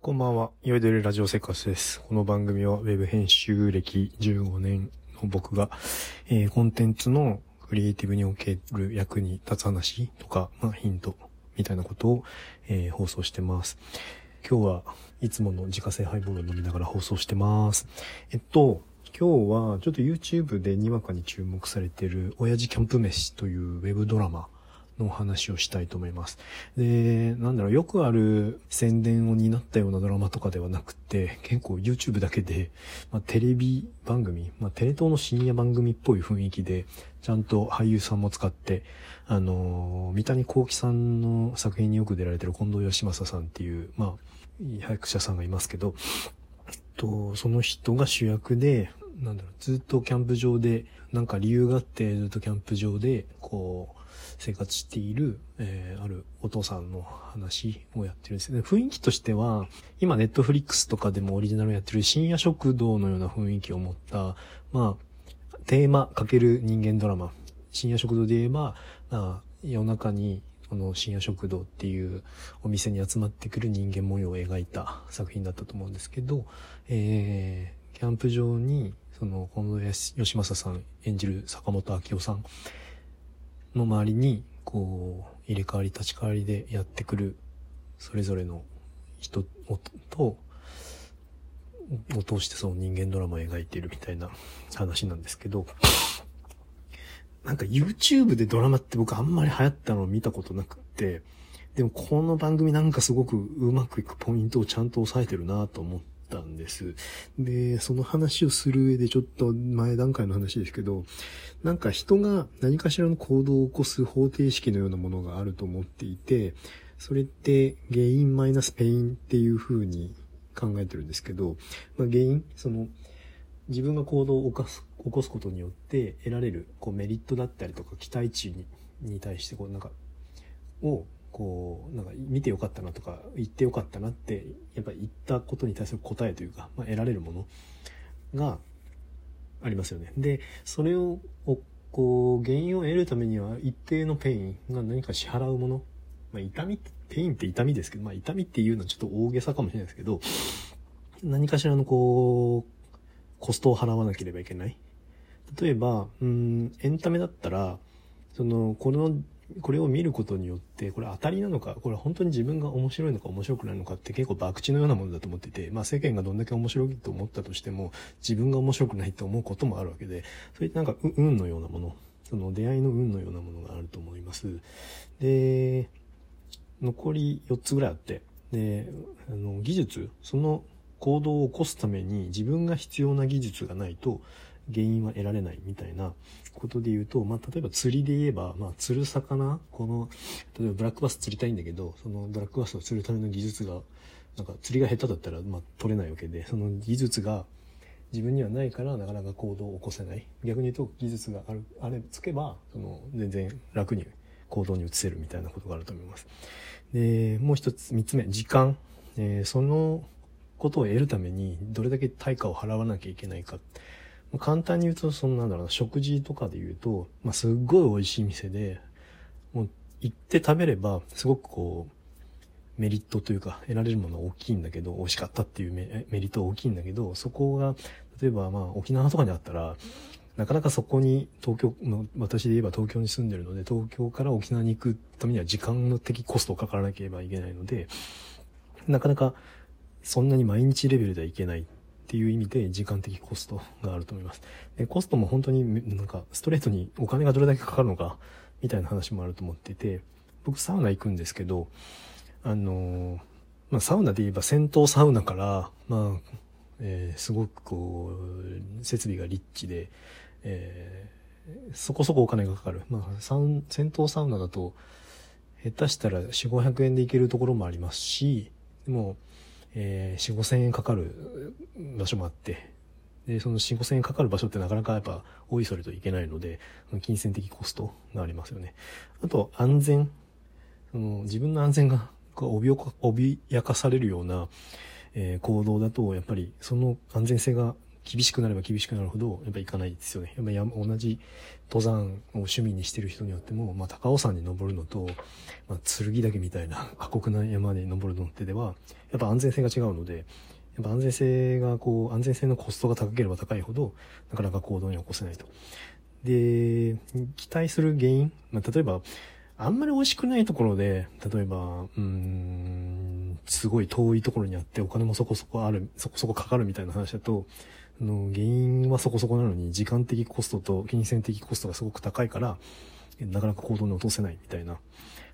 こんばんは。いわゆるラジオ生活です。この番組はウェブ編集歴15年の僕が、えーコンテンツのクリエイティブにおける役に立つ話とか、まあ、ヒントみたいなことを、えー放送してます。今日はいつもの自家製ハイボールを飲みながら放送してます。えっと、今日はちょっと YouTube でにわかに注目されている親父キャンプ飯というウェブドラマの話をしたいと思います。で、なんだろう、よくある宣伝を担ったようなドラマとかではなくて、結構 YouTube だけで、まあ、テレビ番組、まあ、テレ東の深夜番組っぽい雰囲気で、ちゃんと俳優さんも使って、あのー三谷幸喜さんの作品によく出られてる近藤義正さんっていう、まあ、役者さんがいますけど、えっと、その人が主役で、なんだろう、ずっとキャンプ場で、なんか理由があってずっとキャンプ場で、こう、生活している、えーあるお父さんの話をやってるんですね。雰囲気としては、今ネットフリックスとかでもオリジナルやってる深夜食堂のような雰囲気を持った、まあ、テーマかける人間ドラマ。深夜食堂で言えば、まあ、夜中にこの深夜食堂っていうお店に集まってくる人間模様を描いた作品だったと思うんですけど、えー、キャンプ場に、その、近藤義正さん演じる坂本明夫さんの周りに、こう、入れ替わり立ち替わりでやってくる、それぞれの人をと、を通してその人間ドラマを描いているみたいな話なんですけど、なんか YouTube でドラマって僕あんまり流行ったのを見たことなくって、でもこの番組なんかすごくうまくいくポイントをちゃんと押さえてるなと思ったんです。で、その話をする上でちょっと前段階の話ですけど、なんか人が何かしらの行動を起こす方程式のようなものがあると思っていて、それって原因マイナスペインっていう風に考えてるんですけど、まあ、原因、その自分が行動を起こす起こすことによって得られるこうメリットだったりとか期待値に対してこうなんかをこうなんか見てよかったなとか言ってよかったなってやっぱり言ったことに対する答えというか、まあ、得られるものがありますよね。でそれをこう gain を得るためには一定の pain が何か支払うもの、まあ、痛み pain って痛みですけど、まあ、痛みっていうのはちょっと大げさかもしれないですけど何かしらのこうコストを払わなければいけない。例えば、うん、エンタメだったら、その、この、これを見ることによって、これ当たりなのか、これ本当に自分が面白いのか面白くないのかって結構博打のようなものだと思ってて、まあ世間がどんだけ面白いと思ったとしても、自分が面白くないと思うこともあるわけで、それってなんか運のようなもの、その出会いの運のようなものがあると思います。で、残り4つぐらいあって、で、あの、技術、その行動を起こすために自分が必要な技術がないと原因は得られないみたいなことで言うと、まあ、例えば釣りで言えば、まあ、釣る魚、この、例えばブラックバス釣りたいんだけど、そのブラックバスを釣るための技術が、なんか釣りが下手だったら、まあ、取れないわけで、その技術が自分にはないからなかなか行動を起こせない。逆に言うと技術がある、あれつけば、その全然楽に行動に移せるみたいなことがあると思います。で、もう一つ、三つ目、時間。えーそのことを得るためにどれだけ対価を払わなきゃいけないか。簡単に言うと、そのなんだろうな、食事とかで言うと、まあ、すっごい美味しい店で、もう行って食べれば、すごくこう、メリットというか、得られるものは大きいんだけど、美味しかったっていうメメリットは大きいんだけど、そこが、例えばまあ沖縄とかにあったら、なかなかそこに東京の、私で言えば東京に住んでるので、東京から沖縄に行くためには時間の的コストをかからなければいけないので、なかなかそんなに毎日レベルではいけない。っていう意味で時間的コストがあると思います。で、コストも本当になんかストレートにお金がどれだけかかるのかみたいな話もあると思ってて、僕サウナ行くんですけど、あのまあサウナで言えば銭湯サウナから、まあ、えーすごくこう、設備がリッチで、えーそこそこお金がかかる。まあ、サウン銭湯サウナだと、下手したら4、500円で行けるところもありますし、でも、えー、4、5千円かかる場所もあって、で、その4、5千円かかる場所ってなかなかやっぱ、多いそれといけないので、金銭的コストがありますよね。あと、安全。その自分の安全が脅か脅かされるような、えー行動だと、やっぱりその安全性が厳しくなれば厳しくなるほど、やっぱ行かないですよね。やっぱ山同じ登山を趣味にしてる人によっても、まあ、高尾山に登るのと、まあ、剣岳みたいな過酷な山に登るのってでは、やっぱ安全性が違うので、やっぱ安全性がこう、安全性のコストが高ければ高いほど、なかなか行動に起こせないと。で、期待する原因、まあ、例えば、あんまり美味しくないところで、例えば、うーん、すごい遠いところにあってお金もそこそこある、そこそこかかるみたいな話だと、の原因はそこそこなのに、時間的コストと金銭的コストがすごく高いから、なかなか行動に落とせないみたいな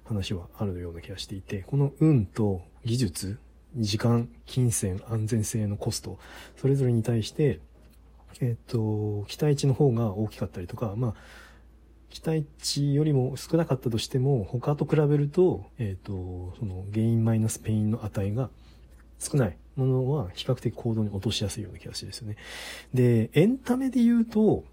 話はあるような気がしていて、この運と技術、時間、金銭、安全性のコスト、それぞれに対して、えっ、と、期待値の方が大きかったりとか、まあ、期待値よりも少なかったとしても、他と比べると、えっ、と、その、原因マイナスペインの値が少ないものは比較的行動に落としやすいような気がしてですよね。で、エンタメで言うと、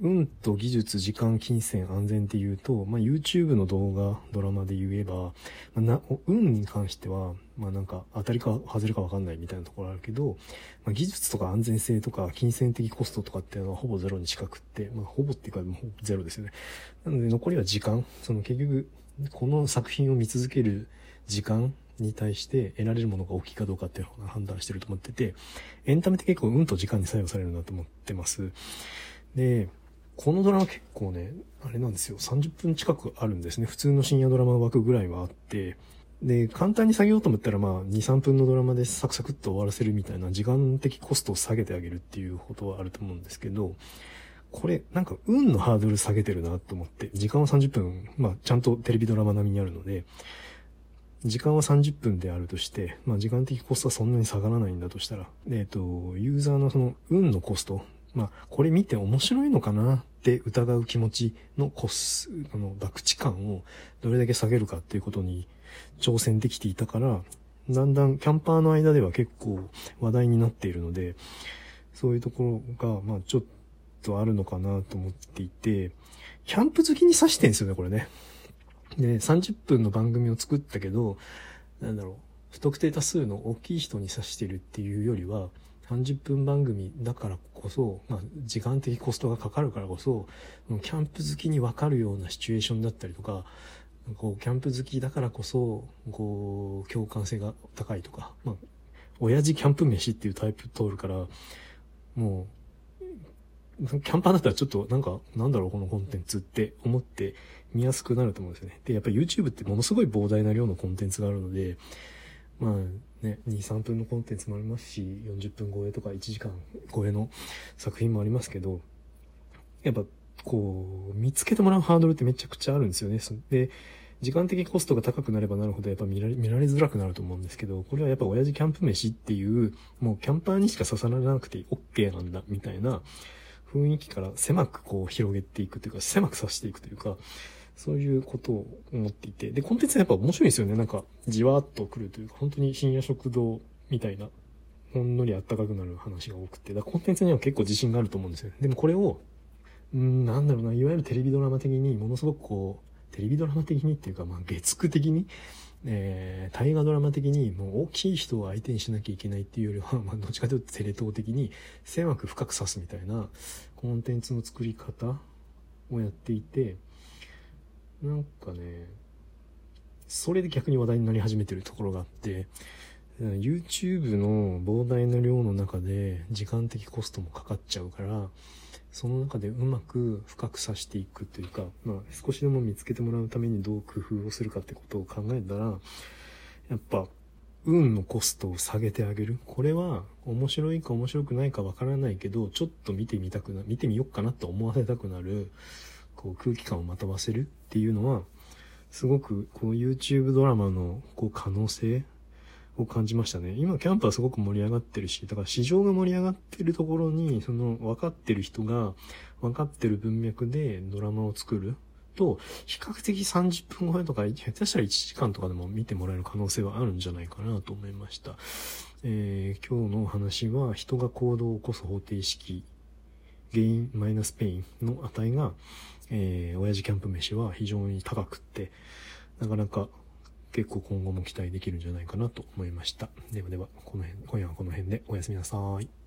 運と技術、時間、金銭、安全って言うと、まあ、YouTube の動画、ドラマで言えば、まあ、な、運に関しては、まあ、なんか、当たりか外れかわかんないみたいなところあるけど、まあ、技術とか安全性とか、金銭的コストとかっていうのはほぼゼロに近くって、まあ、ほぼっていうか、もうゼロですよね。なので、残りは時間。その結局、この作品を見続ける時間に対して得られるものが大きいかどうかっていうのを判断してると思ってて、エンタメって結構運と時間に作用されるなと思ってます。で、このドラマ結構ね、あれなんですよ。30分近くあるんですね。普通の深夜ドラマ枠ぐらいはあって、で、簡単に下げようと思ったら、まあ、2、3分のドラマでサクサクっと終わらせるみたいな時間的コストを下げてあげるっていうことはあると思うんですけど、これ、なんか、運のハードル下げてるなと思って、時間は30分、まあ、ちゃんとテレビドラマ並みにあるので、時間は30分であるとして、まあ、時間的コストはそんなに下がらないんだとしたら、えっ、ー、と、ユーザーのその、運のコスト、まあ、これ見て面白いのかなって疑う気持ちのコス、あの、博打感をどれだけ下げるかっていうことに挑戦できていたから、だんだんキャンパーの間では結構話題になっているので、そういうところが、まあ、ちょっとあるのかなと思っていて、キャンプ好きに刺してんですよね、これね。で、30分の番組を作ったけど、なんだろう、不特定多数の大きい人に指してるっていうよりは、30分番組だからこそ、まあ、時間的コストがかかるからこそ、キャンプ好きにわかるようなシチュエーションだったりとか、こう、キャンプ好きだからこそ、こう、共感性が高いとか、まあ、親父キャンプ飯っていうタイプ通るから、もう、キャンパーだったらちょっとなんか、なんだろうこのコンテンツって思って見やすくなると思うんですよね。で、やっぱ YouTube ってものすごい膨大な量のコンテンツがあるので、まあね、2、3分のコンテンツもありますし、40分超えとか1時間超えの作品もありますけど、やっぱこう、見つけてもらうハードルってめちゃくちゃあるんですよね。で、時間的コストが高くなればなるほどやっぱ見られ見られづらくなると思うんですけど、これはやっぱ親父キャンプ飯っていう、もうキャンパーにしか刺さらなくて OK なんだ、みたいな雰囲気から狭くこう広げていくというか、狭くさしていくというか、そういうことを思っていて。で、コンテンツはやっぱ面白いですよね。なんか、じわーっと来るというか、本当に深夜食堂みたいな、ほんのりあったかくなる話が多くて。だコンテンツには結構自信があると思うんですよ。でもこれを、うん、なんだろうな、いわゆるテレビドラマ的に、ものすごくこう、テレビドラマ的にっていうか、まあ、月9的に、えー、大河ドラマ的にもう大きい人を相手にしなきゃいけないっていうよりは、まあ、どっちかというとテレ東的に狭く深く刺すみたいなコンテンツの作り方をやっていて、なんかね、それで逆に話題になり始めてるところがあって、YouTube の膨大な量の中で時間的コストもかかっちゃうから、その中でうまく深く刺していくというか、まあ少しでも見つけてもらうためにどう工夫をするかってことを考えたら、やっぱ運のコストを下げてあげる。これは面白いか面白くないかわからないけど、ちょっと見てみたくな、見てみよっかなと思わせたくなるこう空気感をまとわせるっていうのは、すごくこう YouTube ドラマのこう可能性を感じましたね。今キャンプはすごく盛り上がってるし、だから市場が盛り上がってるところに、その分かってる人が分かってる文脈でドラマを作ると、比較的30分超えとか、下手したら1時間とかでも見てもらえる可能性はあるんじゃないかなと思いました。えー、今日のお話は、人が行動を起こす方程式、原因マイナスペインの値が、えー、親父キャンプ飯は非常に高くって、なかなか結構今後も期待できるんじゃないかなと思いました。ではでは、この辺、今夜はこの辺でおやすみなさい。